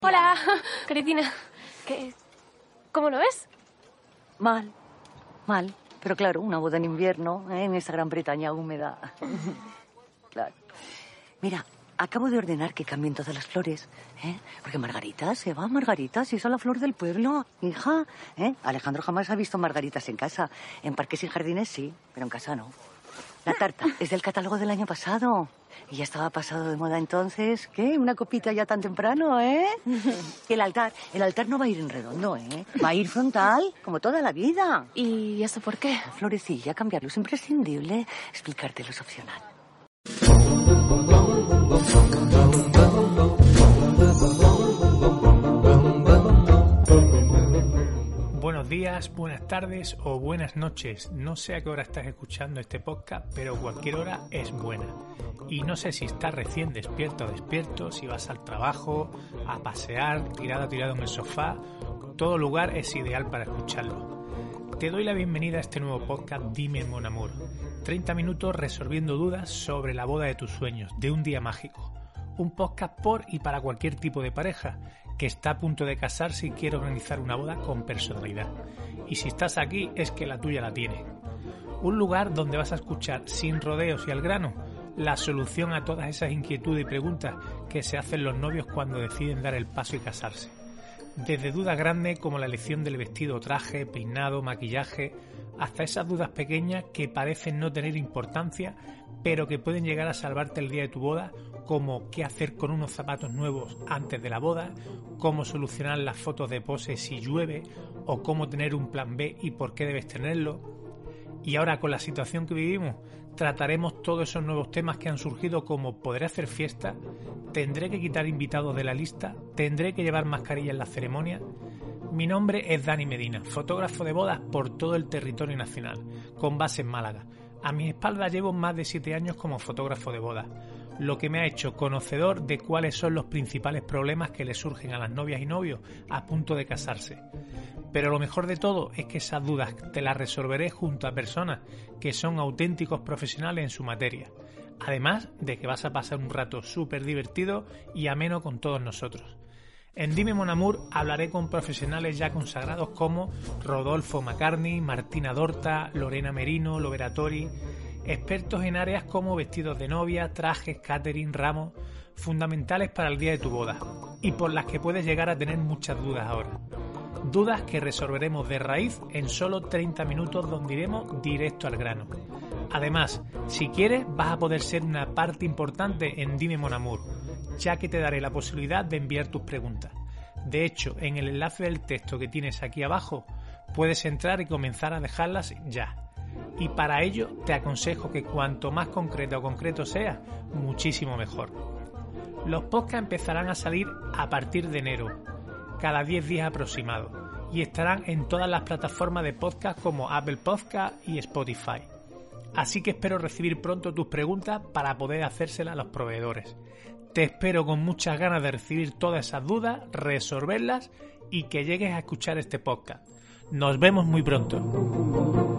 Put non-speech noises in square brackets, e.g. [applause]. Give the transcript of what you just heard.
Hola, [laughs] Cristina. ¿Qué? ¿Cómo lo ves? Mal, mal. Pero claro, una boda en invierno, ¿eh? en esa Gran Bretaña húmeda. [laughs] claro. Mira, acabo de ordenar que cambien todas las flores, ¿eh? Porque Margarita se va, Margarita, si es la flor del pueblo, hija. ¿eh? Alejandro jamás ha visto margaritas en casa. En parques y jardines sí, pero en casa no. La tarta es del catálogo del año pasado. Y ya estaba pasado de moda entonces. ¿Qué? ¿Una copita ya tan temprano, eh? [laughs] el altar, el altar no va a ir en redondo, ¿eh? Va a ir frontal, como toda la vida. ¿Y eso por qué? La florecilla, cambiarlo es imprescindible. Explicártelo es opcional. Buenas tardes o buenas noches. No sé a qué hora estás escuchando este podcast, pero cualquier hora es buena. Y no sé si estás recién despierto o despierto, si vas al trabajo, a pasear, tirado tirado en el sofá. Todo lugar es ideal para escucharlo. Te doy la bienvenida a este nuevo podcast Dime Mon Amour. 30 minutos resolviendo dudas sobre la boda de tus sueños, de un día mágico. Un podcast por y para cualquier tipo de pareja que está a punto de casarse y quiere organizar una boda con personalidad. Y si estás aquí es que la tuya la tiene. Un lugar donde vas a escuchar sin rodeos y al grano la solución a todas esas inquietudes y preguntas que se hacen los novios cuando deciden dar el paso y casarse. Desde dudas grandes como la elección del vestido, traje, peinado, maquillaje, hasta esas dudas pequeñas que parecen no tener importancia, pero que pueden llegar a salvarte el día de tu boda, como qué hacer con unos zapatos nuevos antes de la boda, cómo solucionar las fotos de pose si llueve, o cómo tener un plan B y por qué debes tenerlo. Y ahora con la situación que vivimos, trataremos todos esos nuevos temas que han surgido como ¿podré hacer fiesta? ¿Tendré que quitar invitados de la lista? ¿Tendré que llevar mascarilla en la ceremonia? Mi nombre es Dani Medina, fotógrafo de bodas por todo el territorio nacional, con base en Málaga. A mi espalda llevo más de 7 años como fotógrafo de bodas, lo que me ha hecho conocedor de cuáles son los principales problemas que le surgen a las novias y novios a punto de casarse. Pero lo mejor de todo es que esas dudas te las resolveré junto a personas que son auténticos profesionales en su materia. Además de que vas a pasar un rato súper divertido y ameno con todos nosotros. En Dime Mon Amour hablaré con profesionales ya consagrados como Rodolfo Macarni, Martina Dorta, Lorena Merino, Loveratori, expertos en áreas como vestidos de novia, trajes, catering, ramos, fundamentales para el día de tu boda y por las que puedes llegar a tener muchas dudas ahora. Dudas que resolveremos de raíz en solo 30 minutos donde iremos directo al grano. Además, si quieres, vas a poder ser una parte importante en Dime Mon Amour, ya que te daré la posibilidad de enviar tus preguntas. De hecho, en el enlace del texto que tienes aquí abajo, puedes entrar y comenzar a dejarlas ya y para ello te aconsejo que cuanto más concreto o concreto sea, muchísimo mejor. Los podcasts empezarán a salir a partir de enero, cada 10 días aproximado, y estarán en todas las plataformas de podcast como Apple Podcast y Spotify. Así que espero recibir pronto tus preguntas para poder hacérselas a los proveedores. Te espero con muchas ganas de recibir todas esas dudas, resolverlas y que llegues a escuchar este podcast. Nos vemos muy pronto.